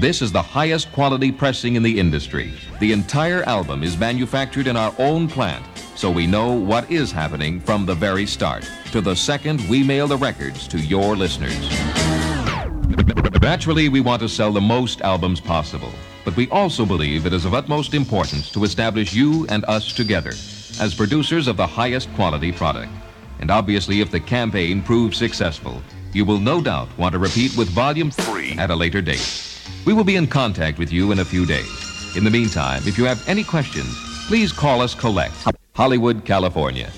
This is the highest quality pressing in the industry. The entire album is manufactured in our own plant, so we know what is happening from the very start to the second we mail the records to your listeners. Naturally, we want to sell the most albums possible, but we also believe it is of utmost importance to establish you and us together as producers of the highest quality product. And obviously, if the campaign proves successful, you will no doubt want to repeat with Volume 3 at a later date. We will be in contact with you in a few days. In the meantime, if you have any questions, please call us Collect, Hollywood, California.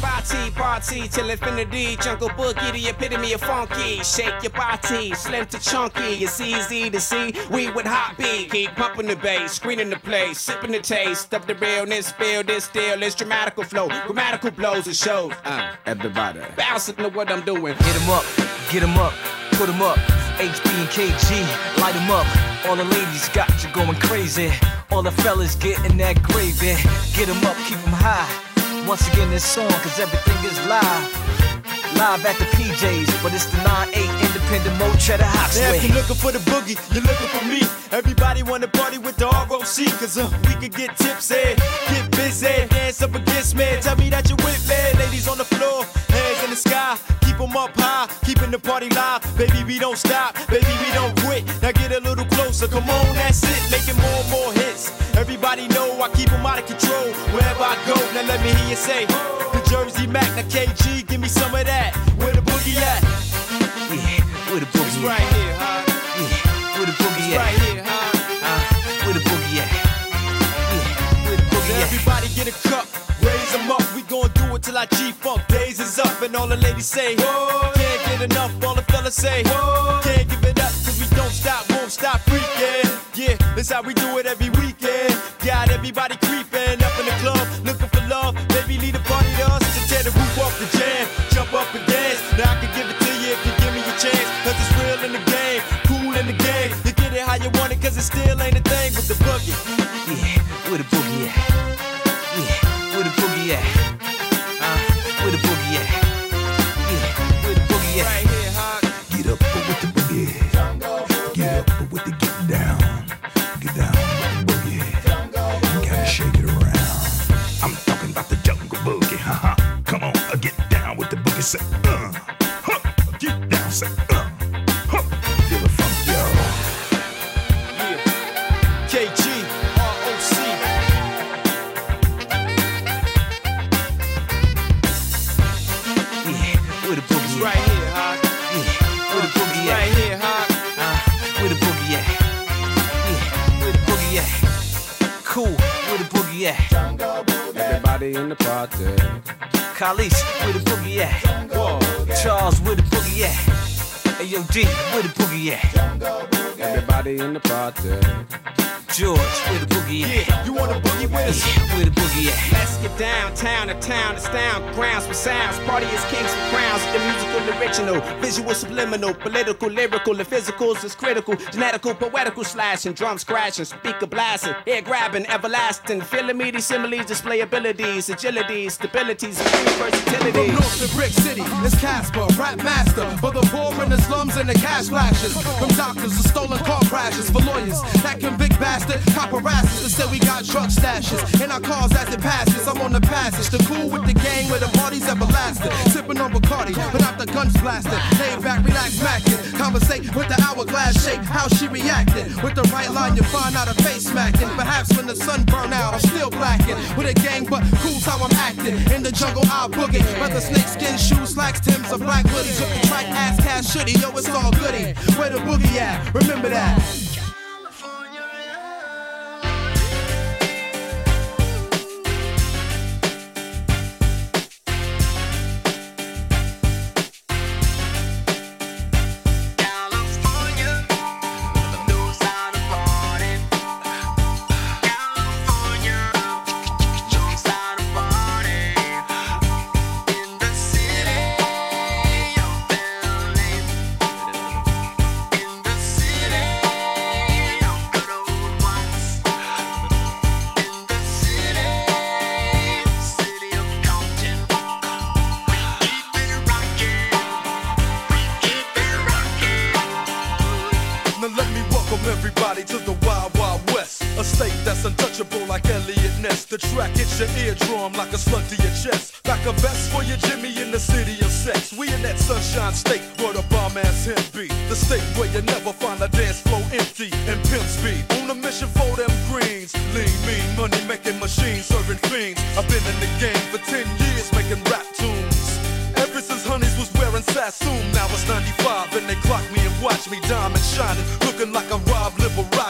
Party, party till infinity. Jungle boogie, the epitome of funky. Shake your body, slim to chunky. It's easy to see. We with hot beat, keep pumping the bass, screening the place, sipping the taste of the realness. Feel this still, this dramatical flow, grammatical blows and shows. Uh, everybody, bounce to what I'm doing. Get 'em up, get 'em up, put 'em up. HB and KG, light 'em up. All the ladies got you going crazy. All the fellas getting that gravy. Get 'em up, keep 'em high. Once again, this song, cause everything is live. Live at the PJs, but it's the 9-8 independent Mo Cheddar. Now if you're looking for the boogie, you're looking for me. Everybody wanna party with the ROC, cause uh, we can get tipsy, get busy, dance up against me. Tell me that you're with me. Ladies on the floor, hands in the sky, keep 'em up high, keeping the party live. Baby, we don't stop, baby, we don't quit. Now get a little closer, come on, that's it, making more and more hits. Everybody know I keep 'em out of control wherever I go. Now let me hear you say, the Jersey Mac, now KG, give me some of that. Where the boogie at? Yeah, where the boogie It's boogie right here, huh? Yeah, where the boogie It's at? right here, huh? Uh, where the boogie at? Yeah, where the boogie at? everybody get a cup, raise 'em up. We gon' do it till our G-Funk days is up. And all the ladies say, Whoa. can't get enough. All the fellas say, Whoa. can't give it up. Cause we don't stop, won't stop freaking. Yeah, that's how we do it every weekend. Grounds for sounds. Party is kings for crowns. The musical, original, visual, subliminal, political, lyrical, the physicals is critical, genetical, poetical slashing, drums crashing, speaker blasting, air grabbing, everlasting. Feeling me, these similes display abilities, agility, stabilities, and versatility. From North to Brick City, it's Casper, rap master. For the poor in the slums and the cash flashes. From doctors to stolen car crashes. For lawyers that convict bastard paparazzi to say we got drug stashes. In our cars as it passes, I'm on the passage. The cool with the gang where the party's everlasting. Sipping on Bacardi without the guns blasting. Lay back, relax, macking. Conversate with the hourglass shake, how she reacting. With the right line, you find out her face smacking. Perhaps when the sun burn out, I'm still blacking. With a gang, but cool's how I'm acting. In the jungle, I'll boogie. Whether snakeskin shoes, slacks, Tims, or black hoodies. Track, ass, cash, shitty, yo, it's all goody. Where the boogie at? Remember that.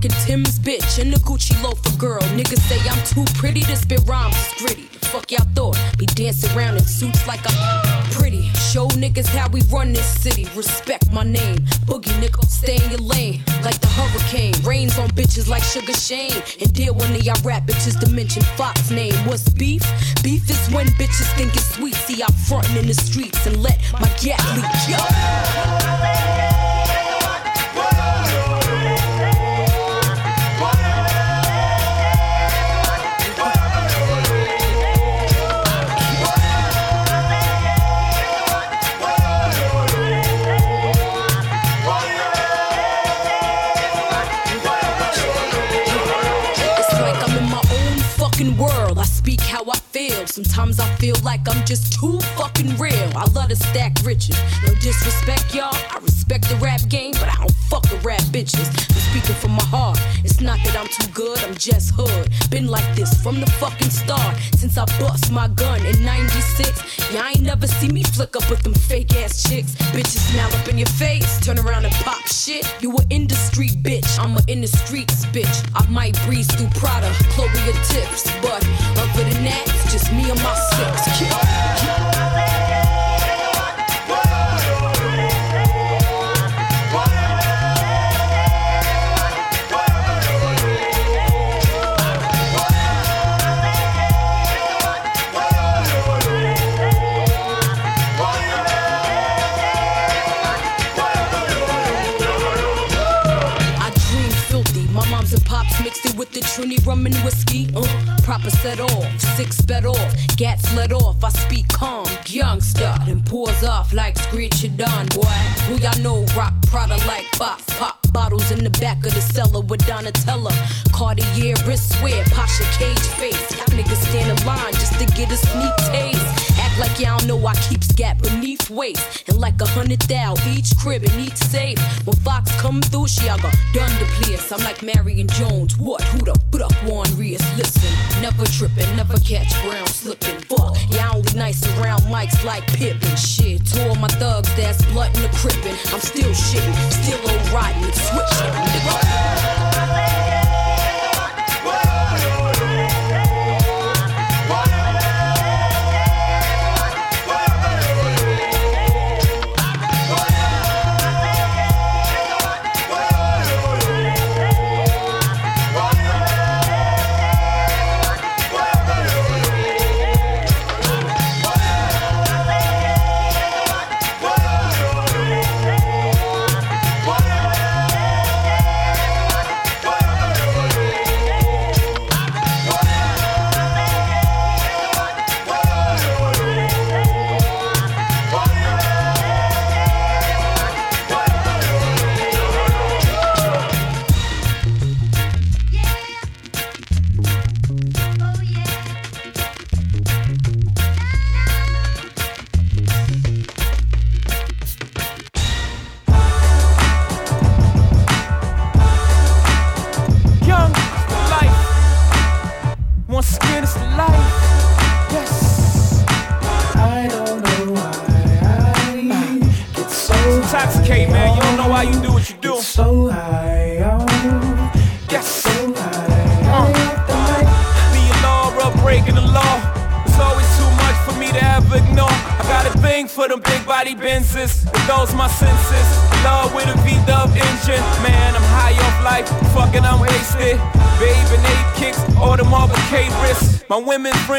Moroccan Tim's bitch, and the Gucci loafer girl. Niggas say I'm too pretty to spit rhymes, it's gritty. The fuck y'all thought? Be dancing around in suits like I'm pretty. Show niggas how we run this city. Respect my name. Boogie nigga, stay in your lane. Like the hurricane. Rains on bitches like Sugar Shane. And deal one of y'all rap bitches to mention Fox name. What's beef? Beef is when bitches think it's sweet. See, I'm frontin' in the streets and let my gat leak. Like I'm just too fucking real. I love to stack riches. No disrespect, y'all. I respect the rap game, but I don't fuck with rap bitches. I'm speaking from my heart. It's not that I'm too good, I'm just hood. Been like this from the fucking start. Since I bust my gun in 96. Y'all ain't never see me flick up with them fake ass chicks. Bitches smile up in your face, turn around and pop shit. You a industry bitch, I'm a in the streets bitch. I might breeze through Prada, Chloe or tips, but other than that, it's just me and my six. Proper set off, six bed off, gats let off. I speak calm, youngster, then pours off like screech it done, boy. Who y'all know rock Prada like box pop bottles in the back of the cellar with Donatella. Cartier wristwear, Pasha cage face. Niggas stand in line just to get a sneak taste. Act like y'all know I keep scat beneath waist. And like a hundred thou each crib in each safe. When Fox come through, she I got done the place. I'm like Marion Jones. What? Who the put up Juan? Listen, never tripping, never catch brown slipping. Fuck, y'all only nice around mics like Pippen. Shit, two of my thugs that's blood in the crippin'. I'm still shitting, still old riding and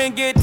friend get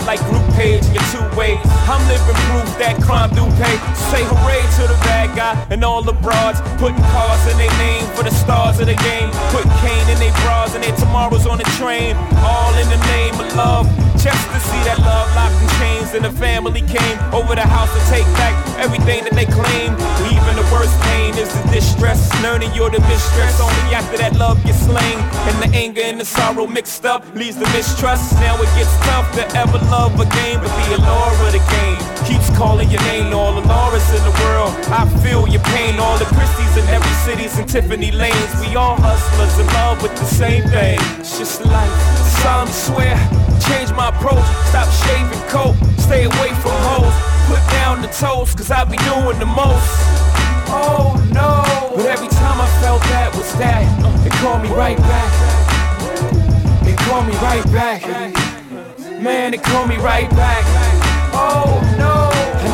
y'all can get it like group page in two ways. I'm living proof that crime do pay. Say hooray to the bad guy and all the broads. Putting cars in their name for the stars of the game. Putting cane in their bras and their tomorrows on the train. All in the name of love. Just to see that love locked in chains and the family came over the house to take back everything that they claim. Even the worst pain is the distress. Learning you're the mistress only after that love gets slain. And the anger and the sorrow mixed up leads to mistrust. Now it gets tough to ever love again, but the allure of the game keeps calling your name. All the Laura's in the world, I feel your pain. All the Christies in every city's and Tiffany lanes. We all hustlers in love with the same thing. It's just life. Solemnly swear, change my approach. Stop shaving coat, stay away from hoes. Put down the toast, cause I be doing the most. Oh no. But every time I felt that was that, uh, it called me right back. It called me right back. Man, it called me right back. Oh no.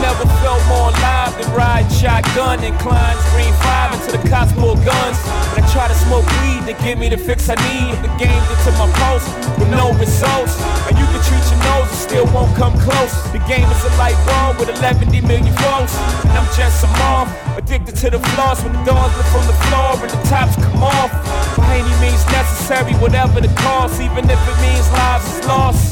Never felt more alive than riding shotgun and Klein's Green 5 into the pull guns. And I try to smoke weed to give me the fix I need. The game into my pulse with no results. And you can treat your nose and still won't come close. The game is a light bulb with 11 million volts. And I'm just a moth, addicted to the flaws when the doors lift from the floor and the tops come off. By any means necessary, whatever the cost, even if it means lives is lost.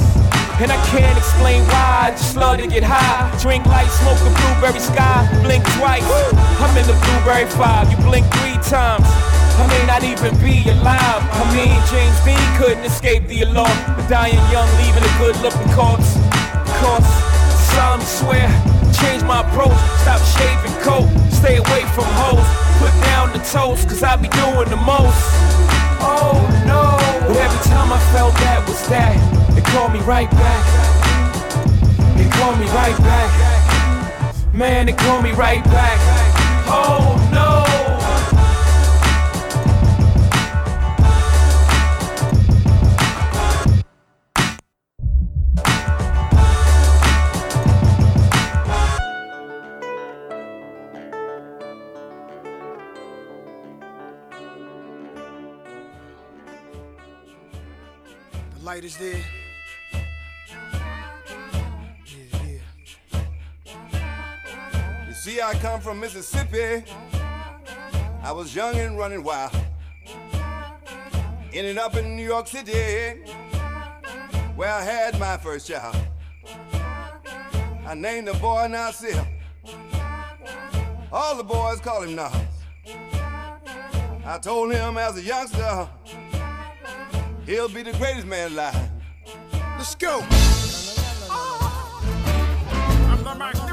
And I can't explain why, I just love to get high. Drink light, smoke the blueberry sky, blink twice. I'm in the blueberry five, you blink three times. I may not even be alive. I mean, James Dean couldn't escape the alarm. The dying young, leaving a good looking corpse. Corpse, solemnly swear, change my approach. Stop shaving coat, stay away from hoes. Put down the toast, cause I be doing the most. Right back. It called me right back. Man, it called me right back. Oh no. The light is there. I come from Mississippi. I was young and running wild. Ended up in New York City, where I had my first child. I named the boy Nasir. All the boys call him Nas. I told him as a youngster, he'll be the greatest man alive. Let's go. I'm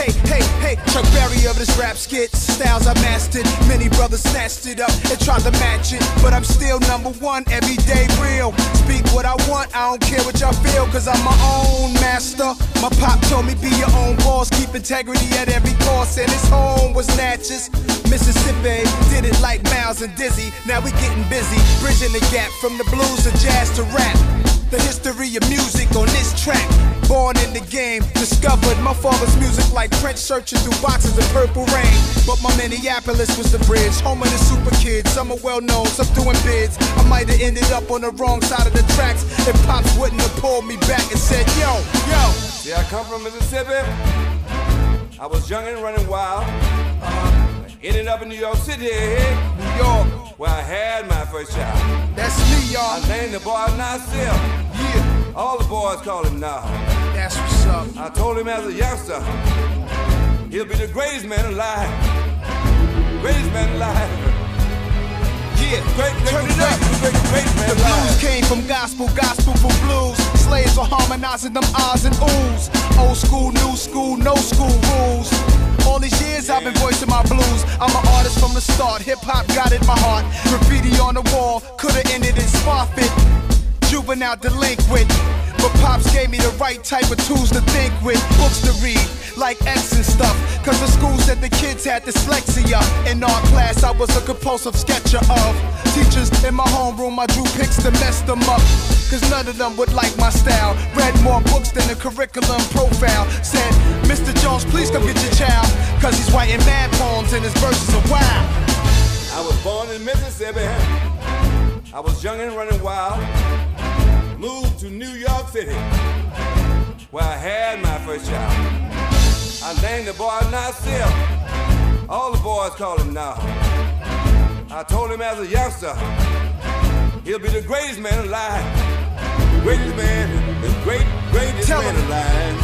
Hey, hey, hey, Chuck Berry of this rap skit. Styles I mastered. Many brothers snatched it up and tried to match it. But I'm still number one, everyday real. Speak what I want, I don't care what y'all feel, cause I'm my own master. My pop told me be your own boss, keep integrity at every cost, and his home was Natchez. Mississippi did it like Miles and Dizzy. Now we getting busy, bridging the gap from the blues to jazz to rap. The history of music on this track. Born in the game, discovered my father's music like French searching through boxes of purple rain. But my Minneapolis was the bridge, home of the super kids. Some are well known, some doing bids. I might have ended up on the wrong side of the tracks if Pops wouldn't have pulled me back and said, Yo, yo. See, I come from Mississippi. I was young and running wild. Uh-huh. Ended up in New York City, New York, where I had my first child. that's me, y'all. I named the boy Nasir. All the boys call him Nas. that's what's up. I told him as a youngster, he'll be the greatest man alive. Greatest man alive. Yeah, Great, turn it up. great, great, The blues came from gospel, gospel for blues. Slaves were harmonizing them ahs and oohs. Old school, new school, no school rules. All these years I've been voicing my blues. I'm an artist from the start. Hip hop got in my heart. Graffiti on the wall could've ended in Spofford. Juvenile delinquent. But Pops gave me the right type of tools to think with. Books to read, like X and stuff. Cause the school said the kids had dyslexia. In our class, I was a compulsive sketcher of teachers in my homeroom. I drew pics to mess them up. Cause none of them would like my style. Read more books than the curriculum profile. Said, Mr. Jones, please come get your child. Cause he's writing mad poems and his verses are wild. I was born in Mississippi. I was young and running wild. Moved to New York City, where I had my first child. I named the boy Nasir. All the boys call him now. I told him as a youngster, he'll be the greatest man alive. The greatest man, the great, greatest Tell man him. alive.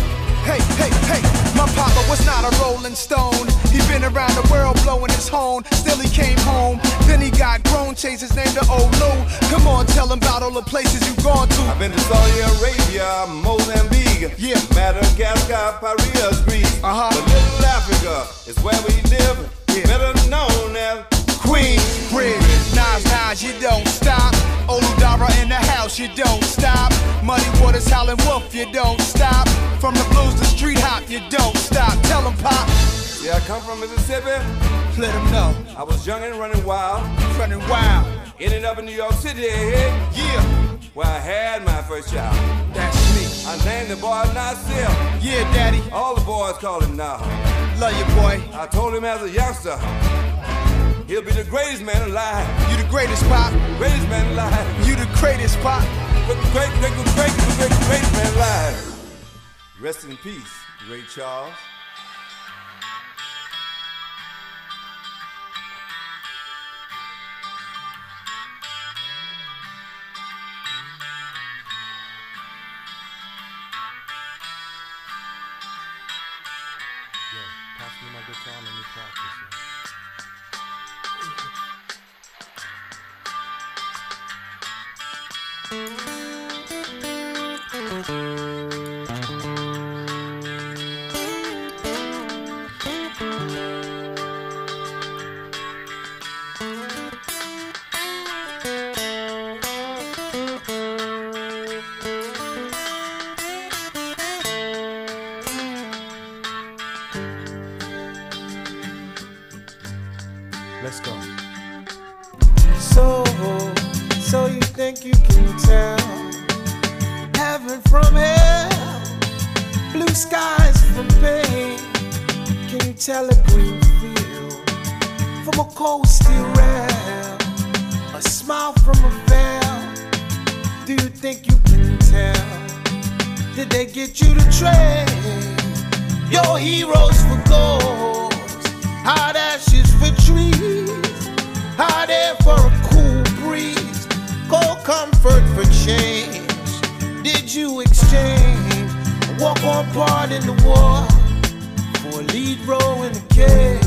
Hey, hey, hey, my papa was not a rolling stone. He been around the world blowing his horn. Still he came home. Then he got grown, changed his name to Old Lou. Come on, tell him about all the places you gone to. I've been to Saudi Arabia, Mozambique, Yeah. Madagascar, Paris, Greece. Uh-huh. But little Africa is where we live, Yeah. better known as Queens, Bridge, Nas, Nas, you don't stop. Olu Dara in the house, you don't stop. Muddy Waters, Howlin' Wolf, you don't stop. From the blues to street hop, you don't stop. Tell him, Pop, Yeah, I come from Mississippi. let him know. I was young and running wild. Running wild, Ended up in New York City, yeah, where I had my first child. that's me. I named the boy Nasir. Yeah, daddy, All the boys call him now. love you, boy. I told him as a youngster, he'll be the greatest man alive. You the greatest, Pop. Greatest man alive. You the greatest, Pop. Great, great, great, great, great, great, great man alive. Rest in peace, Ray Charles. Tell a green field from a cold steel rail, a smile from a veil? Do you think you can tell? Did they get you to trade your heroes for gold? Hot ashes for trees, hot air for a cool breeze, cold comfort for change. Did you exchange walk on part in the war lead role in the cage?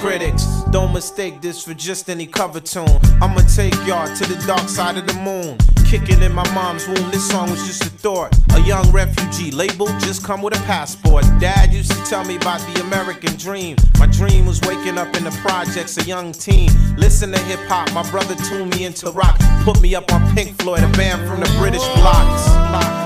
Critics, don't mistake this for just any cover tune. I'ma take y'all to the dark side of the moon. Kicking in my mom's womb, this song was just a thought. A young refugee, label just come with a passport. Dad used to tell me about the American dream. My dream was waking up in the projects, a young teen. Listen to hip hop, my brother tuned me into rock. Put me up on Pink Floyd, a band from the British blocks.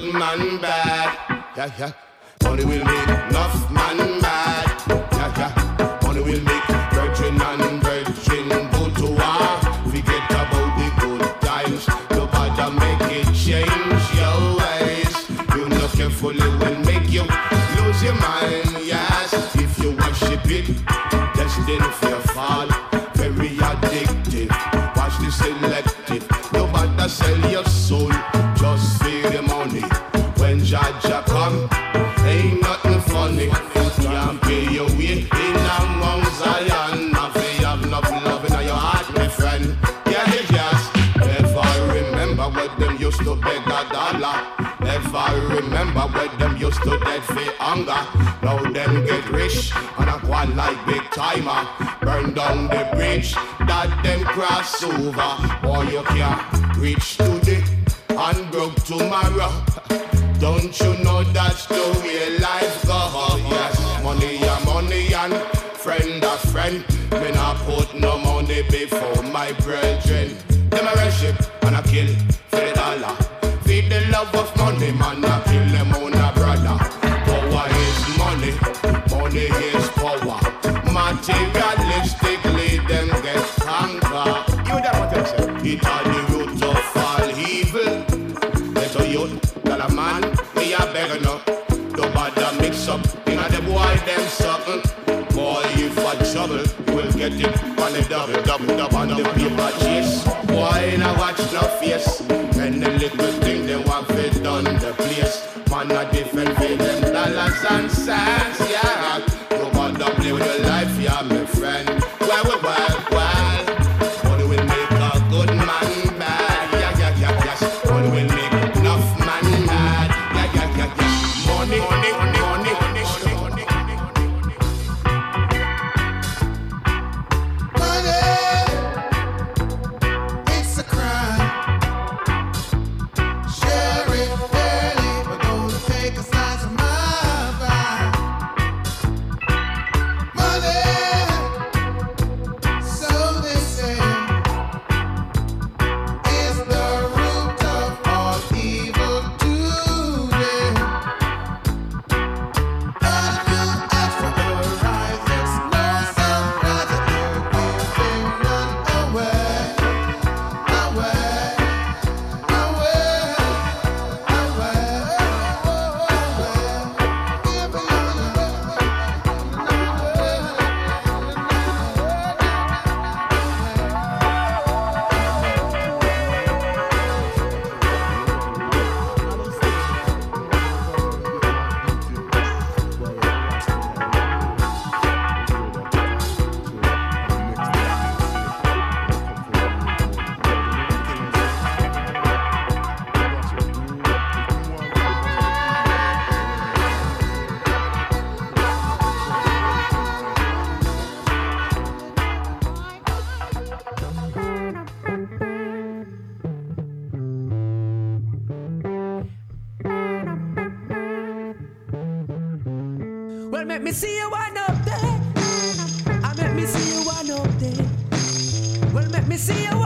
Good man bad. Yeah, yeah. Money will make enough man mad. Yeah, yeah. Money will make virgin and virgin go to war. Forget about the good times. Nobody will make it change your ways. You know carefully will make you lose your mind. Used to dead for hunger. Now them get rich and a quite like big timer. Burn down the bridge that them cross over. Boy, you can't reach today and broke tomorrow. Don't you know that's the way life go? Yes, money a money and friend a friend. Me not put no money before my brethren. Them a worship and a kill for the dollar. Feed the love of money, man, Materialistically, them get conquer. You know what I'm? It evil. A a a no. Mix up, in a the boy them. Boy, if I trouble, we'll get it on the double, double, double, on the paper chase. Boy, watch no face. And the little thing they want the place. Man, a different them dollars and cents, yeah, my friend. Me see you one up there. I make me see you one up there. Well, make me see you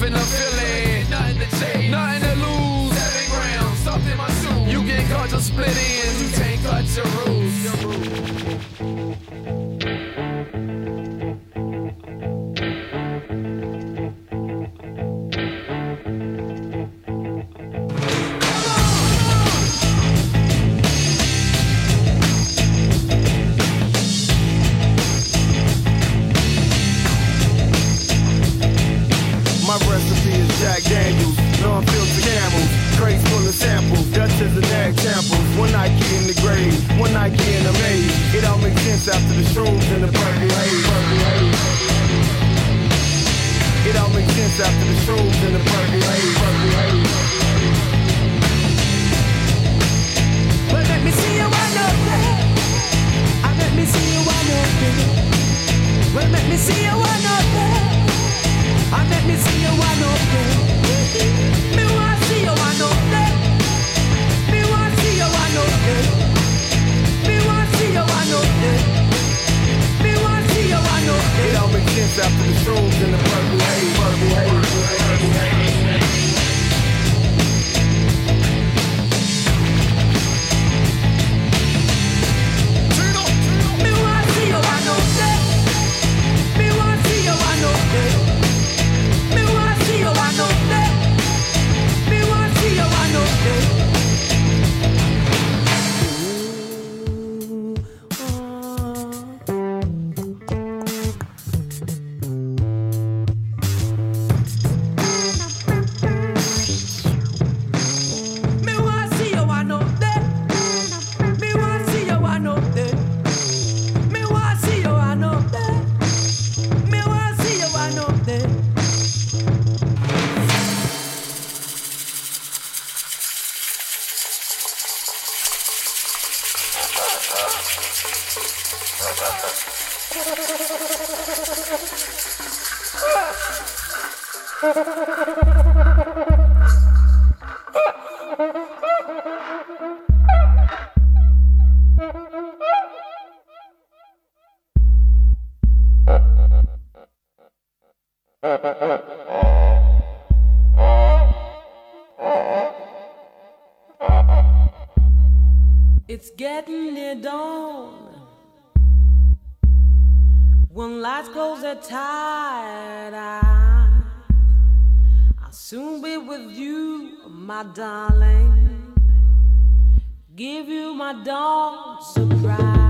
Nothing to chase. Nothing to lose. Seven grams, stuffed in my shoes. You get caught, just split ends. You can't cut your. Your roots. dance after the shrooms and the purple haze. It all makes sense after the shrooms and the purple haze. Let me see you wide open. I let me see you wide open. Well, let me see you wide open. I let me see you wide open. after the shrooms in the purple haze. Purple haze. tired I, I'll soon be with you, my darling. Give you my dawn surprise.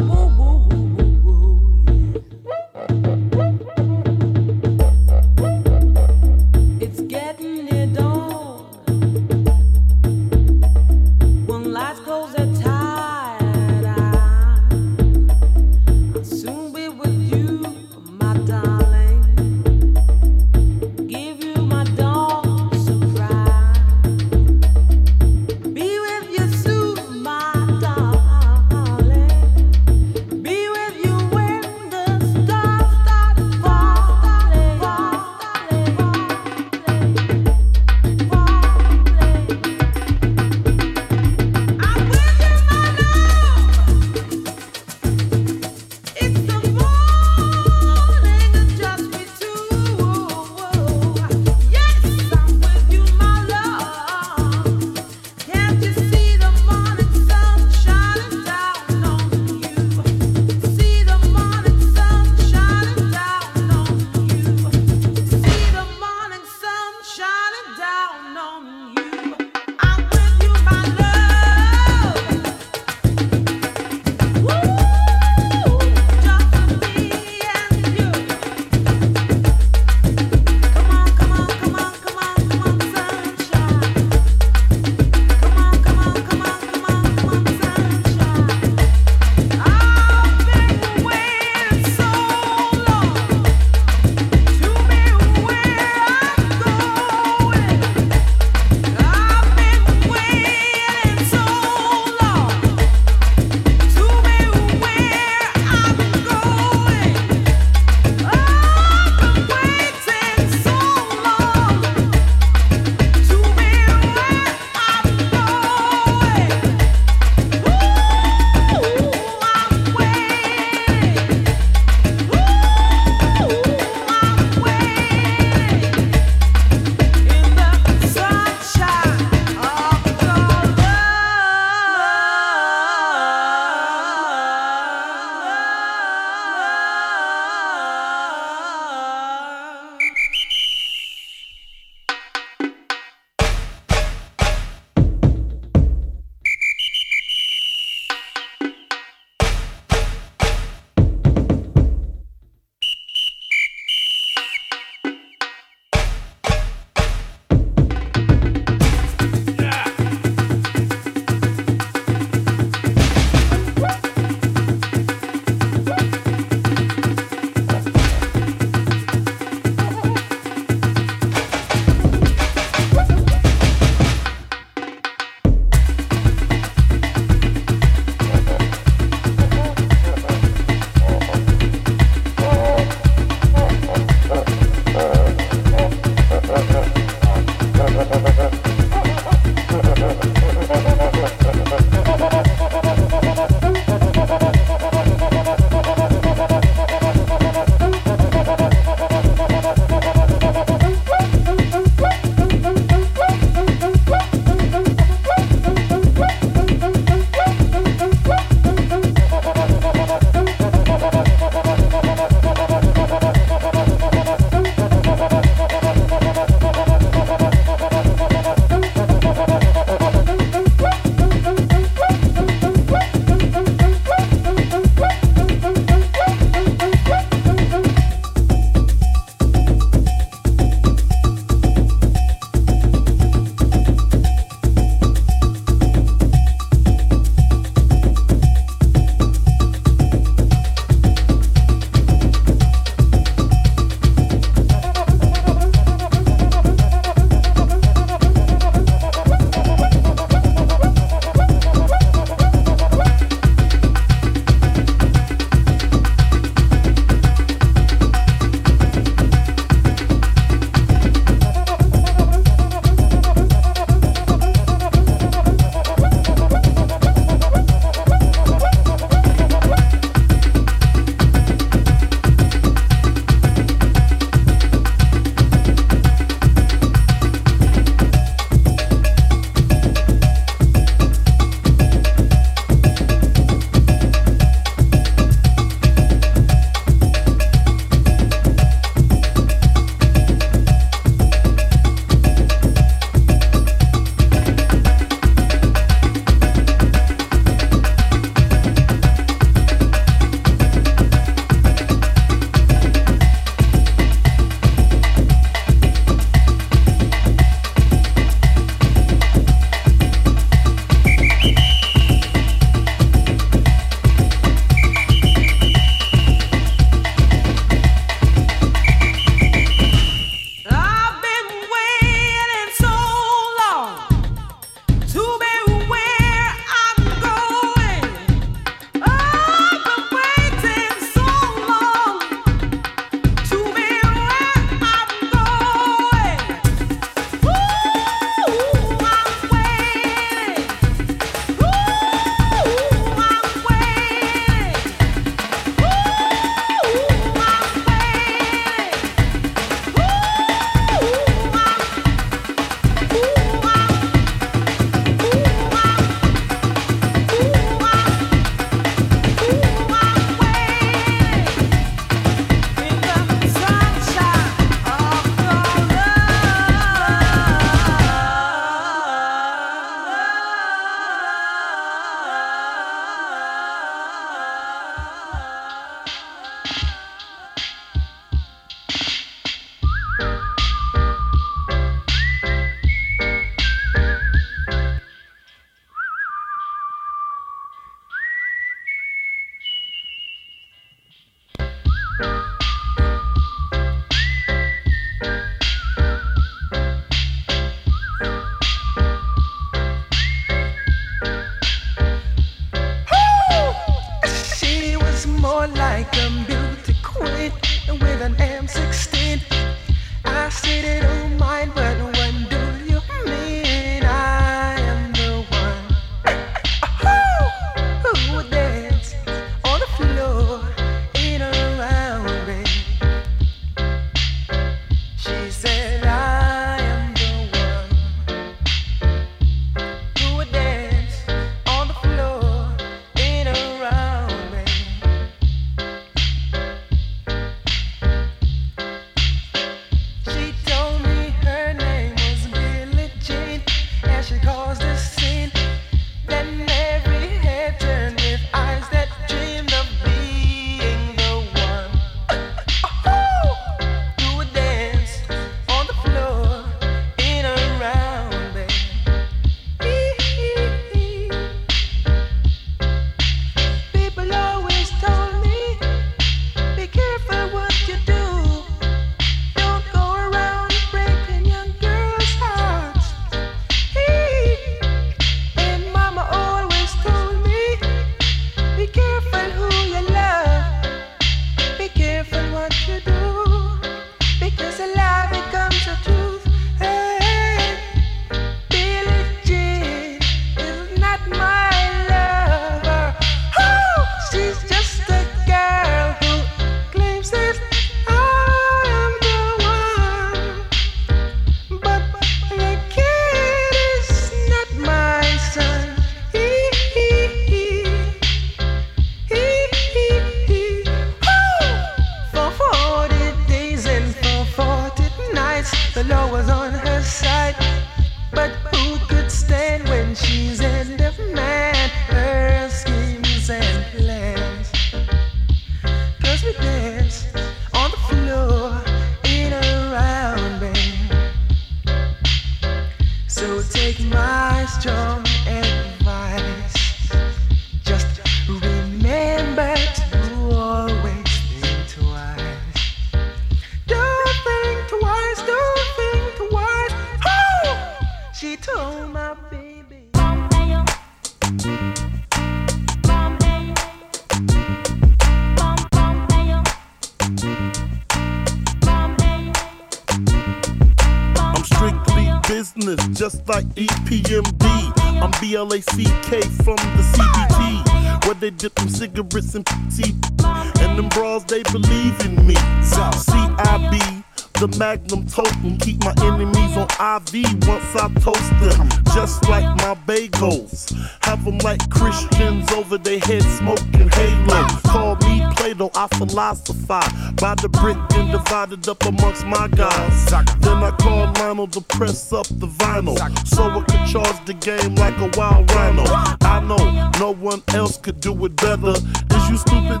IV once I toast them. Just like my bagels, have them like Christians over their head smoking halo. Call me Plato, I philosophize by the brick and divided up amongst my guys. Then I call Lionel to press up the vinyl, so I can charge the game like a wild rhino. I know no one else could do it better. Is you stupid?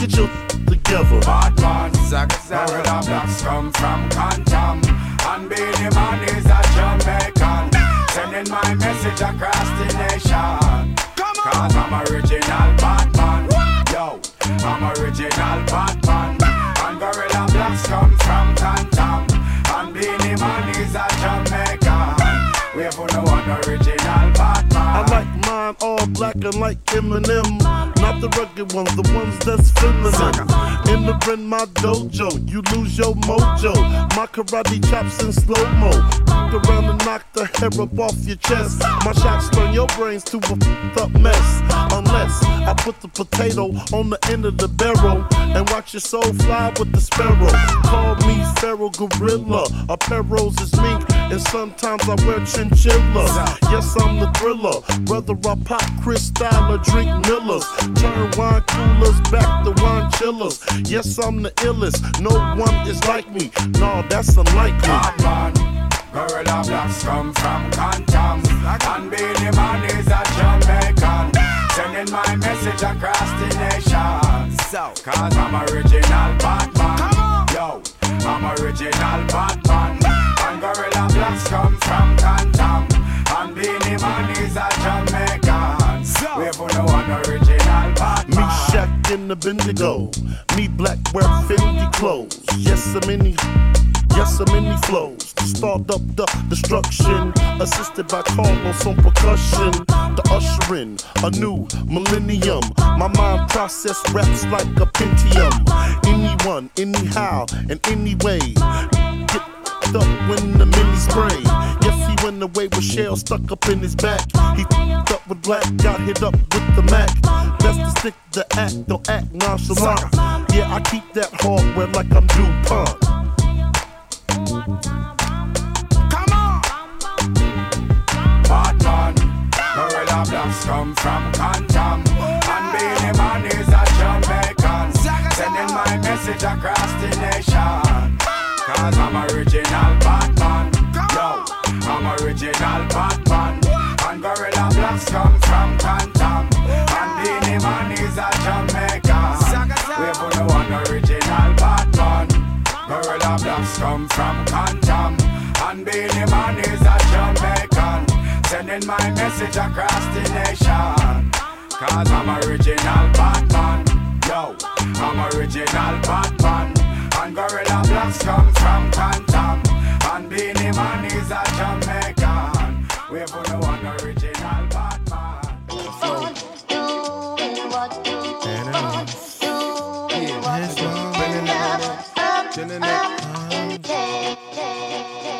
Get your together. Bad man, Zaga Zaga the blacks come from Cantam And Beenie Man is a Jamaican. Sending my message across the nation. Cause I'm original Batman Yo, I'm original Batman And Gorilla Blacks come from Cantam And Beenie Man is a Jamaican. We for no one original. Batman I like all black and like Eminem. Not the rugged ones, the ones that's feminine. Entering my dojo, you lose your mojo. My karate chops in slow mo. Fuck around and knock the hair up off your chest. My shots turn your brains to a fucked up mess. Unless I put the potato on the end of the barrel and watch your soul fly with the sparrow. Call me Pharaoh Gorilla. Apparels is mink, and sometimes I wear chinchillas. Yes, I'm the thriller. Whether I pop Cristal or drink Millers, turn wine coolers back to wine chillers. Yes, I'm the illest. No one is like me. No, that's unlikely. Gorilla Blacks come from Cantam And Beenie Man is a Jamaican. Sending my message across the nation. Cause I'm original Batman. Yo, I'm original Batman. And Gorilla Blacks come from Cantam And Beenie Man is a Jamaican We for no one original Batman Me Shaq in the Bendigo. Me black wear Fendi clothes. Yes, I'm in the. Yes, I'm in the flows. To start up the destruction. Assisted by Carlos on percussion. The ushering a new millennium. My mind process raps like a Pentium. Anyone, anyhow, and anyway. Get up when the mini spray. Yes, he went away with shell stuck up in his back. He f***ed up with black, got hit up with the Mac. Best to stick the act, don't act nonchalant. Yeah, I keep that hardware like I'm DuPont. Come on, Batman. Gorilla Blacks come from Cantam. And Beenie Man is a Jamaican. Sending my message across the nation. Cause I'm original Batman. I'm original Batman. And Gorilla Blacks come from Cantam. And Beenie Man is a Jamaican. We for the one original Batman. Gorilla Blacks come from Cantam. And Beenie Man is a Jamaican. Sending my message across the nation. Cause I'm original Batman. Yo, I'm original Batman. And Gorilla Blacks come from Cantam. And Beenie Man. Is a Jamaican. We for the one original Batman.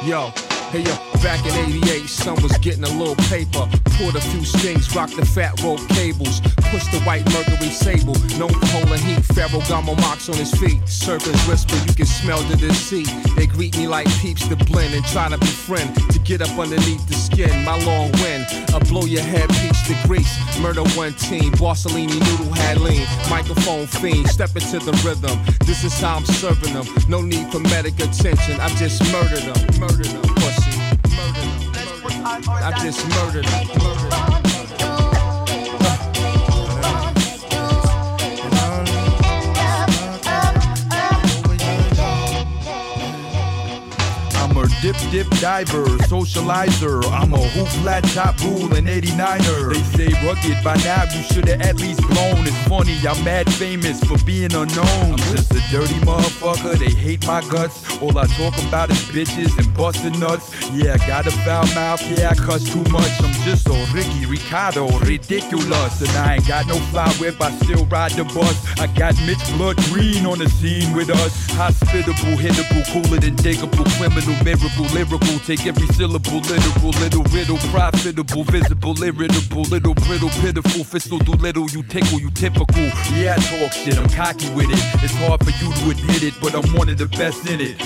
Yo, hey yo, back in 88, son was getting a little paper. Poured a few strings, rocked the fat rope cables. Pushed the white Mercury Sable, known for heat. Pharaoh Gamo mocks on his feet. Serpents whisper, you can smell the deceit. They greet me like peeps to blend and try to befriend. To get up underneath the skin, my long wind. I blow your head, peach to grease. Murder one team, Borsellini noodle had lean. Microphone fiend, step into the rhythm. This is how I'm serving them. No need for medic attention, I just murdered them. Murdered them. I just murdered dip, dip, diver, socializer. I'm a hoop flat top rule and 89er. They say rugged, by now you should've at least blown. It's funny, I'm mad famous for being unknown. I'm just a dirty motherfucker, they hate my guts. All I talk about is bitches and busting nuts. Yeah, I got a foul mouth, yeah, I cuss too much. I'm just so Ricky Ricardo, ridiculous. And I ain't got no fly whip, I still ride the bus. I got Mitch Blood Green on the scene with us. Hospitable, hittable, cooler than digable, criminal, miracle, lyrical. Take every syllable, literal, little riddle, profitable, visible, irritable, little brittle, pitiful, fistal, do little, you tickle, you typical. Yeah, I talk shit, I'm cocky with it. It's hard for you to admit it, but I'm one of the best in it.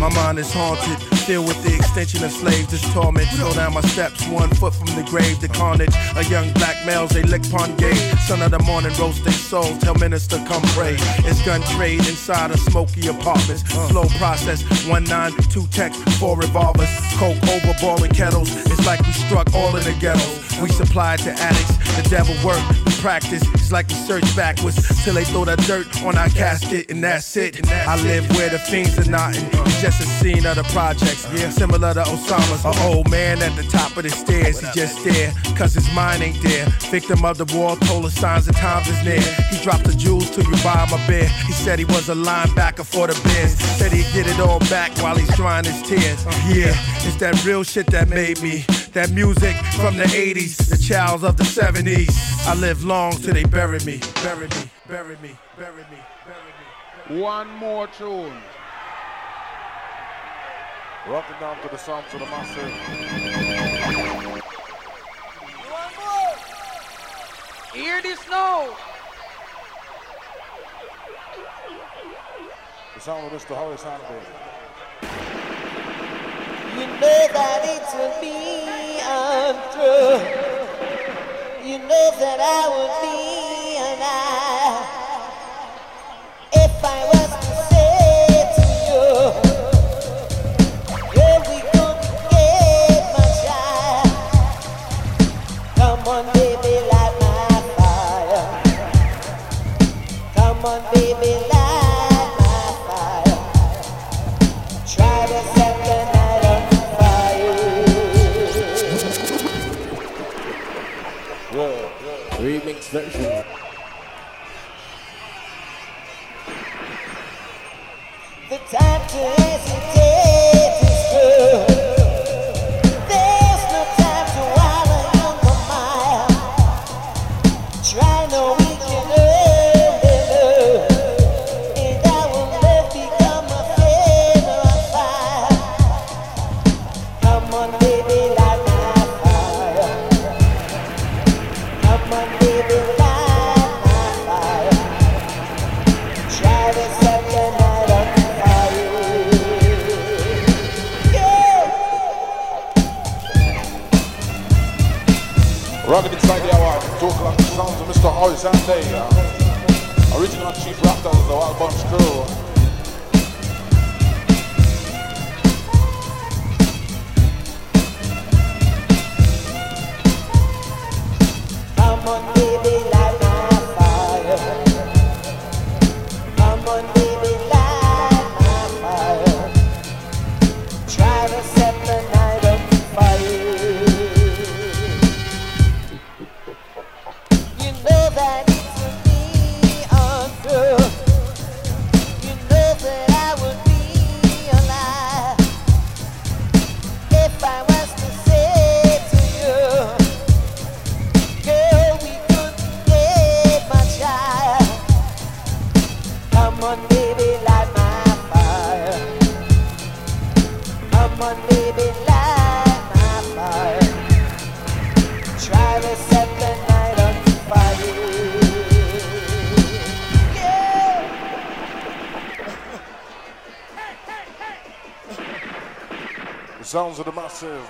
My mind is haunted, filled with the extension of slaves. This torment. Slow down my steps, one foot from the grave. The carnage, a young black males, they lick pon gay. Son of the morning, roast their souls. Tell minister, come pray. It's gun trade inside of smoky apartments. Slow process, one nine, two tech, four revolvers. Coke over boiling kettles. It's like we struck all in the ghettos. We supplied to addicts. The devil work, we practice. It's like we search backwards till they throw that dirt on our casket, and that's it. I live where the fiends are knotting. It's just a scene of the projects. Yeah, similar to Osama's. An old man at the top of the stairs. He just there, cause his mind ain't there. Victim of the war, told us signs of times is near. He dropped the jewels till you buy a beer. He said he was a linebacker for the Bears. Said he'd get it all back while he's drying his tears. Yeah, it's that real shit that made me. That music from the 80s, the childs of the 70s. I live long till they bury me, bury me, bury me, bury me, bury me. One more tune. Rocking down to the sounds of the massive. Hear this now. The sound of Mr. Horizontal. You know that it would be untrue. You know that I would be a lie if I was to say to you, girl, we couldn't get much higher. Come on, baby, light my fire. Come on, Version. The time to hesitate is through. Rocking inside the hour, two o'clock, the sounds of Mr. Horizonte. Uh, original Chief Raptors, the Wild Bunch crew. Sounds of the massive.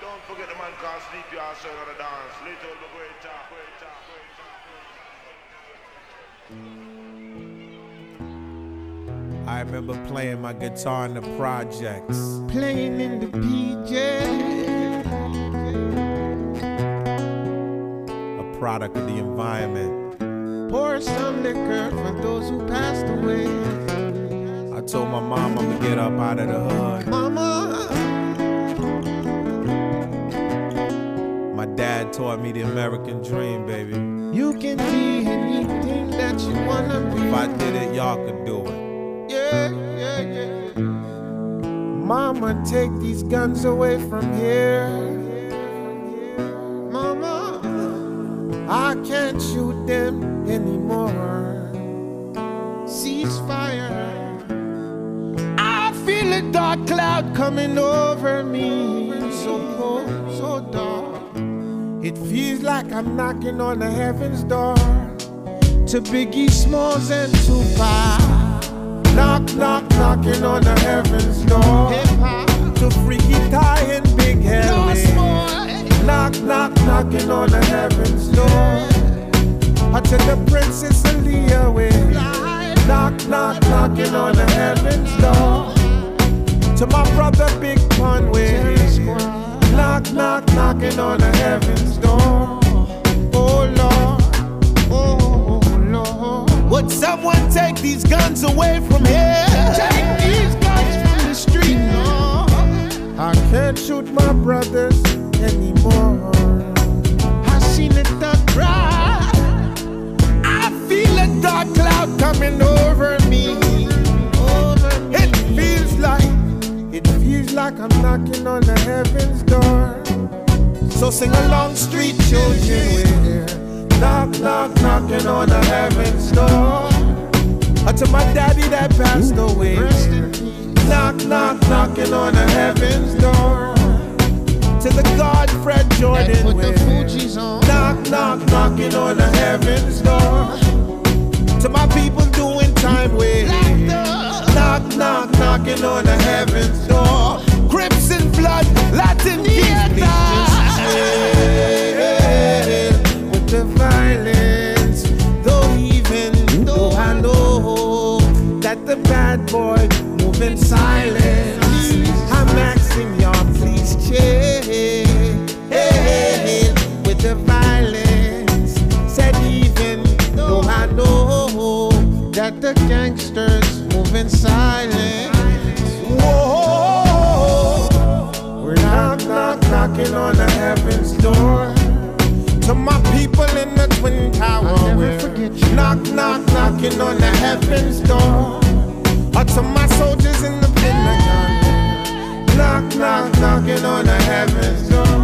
Don't forget the man called Sleepy also on the dance. Little the great talk, great talk, great talk. I remember playing my guitar in the projects. Playing in the PJ. A product of the environment. Pour some liquor for those who passed away. Told my mom I'ma get up out of the hood. Mama, My dad taught me the American dream, baby. you can be anything that you wanna be. If I did it, y'all could do it. Yeah, yeah, yeah. Mama, take these guns away from here. Mama, I can't shoot them anymore. Cloud coming over me. So cold, so dark. It feels like I'm knocking on the heaven's door. To Biggie Smalls and Tupac. Knock, knock, knocking on the heaven's door. To Freaky Tah and Big Henry. Knock, knock, knocking on the heaven's door. Or to the Princess Aaliyah way. Knock, knock, knocking on the heaven's door. To my brother Big Pun way. Knock, knock, knocking on the heaven's door. Oh Lord, oh Lord. Would someone take these guns away from here? Take these guns from the street, no. I can't shoot my brothers anymore. I seen it the cry. I feel a dark cloud coming over me. Like I'm knocking on the heaven's door. So sing along, street children, we're here. knock, knock, knocking on the heaven's door. Or to my daddy that passed away. Knock, knock, knocking on the heaven's door. To the God Fred Jordan way. Knock, knock, knocking on the heaven's door. To my people doing time way. Knock, knock, knocking on the heaven's door. Crips and blood, Latin kings, with the violence. Though even though I know that the bad boy move in silence, I'm asking y'all please chill with the violence. Said even though I know that the gangsters knocking on the heaven's door. To my people in the Twin Towers, knock, knock, knocking on the heaven's door. Or to my soldiers in the Pentagon, knock, knock, knocking on the heaven's door.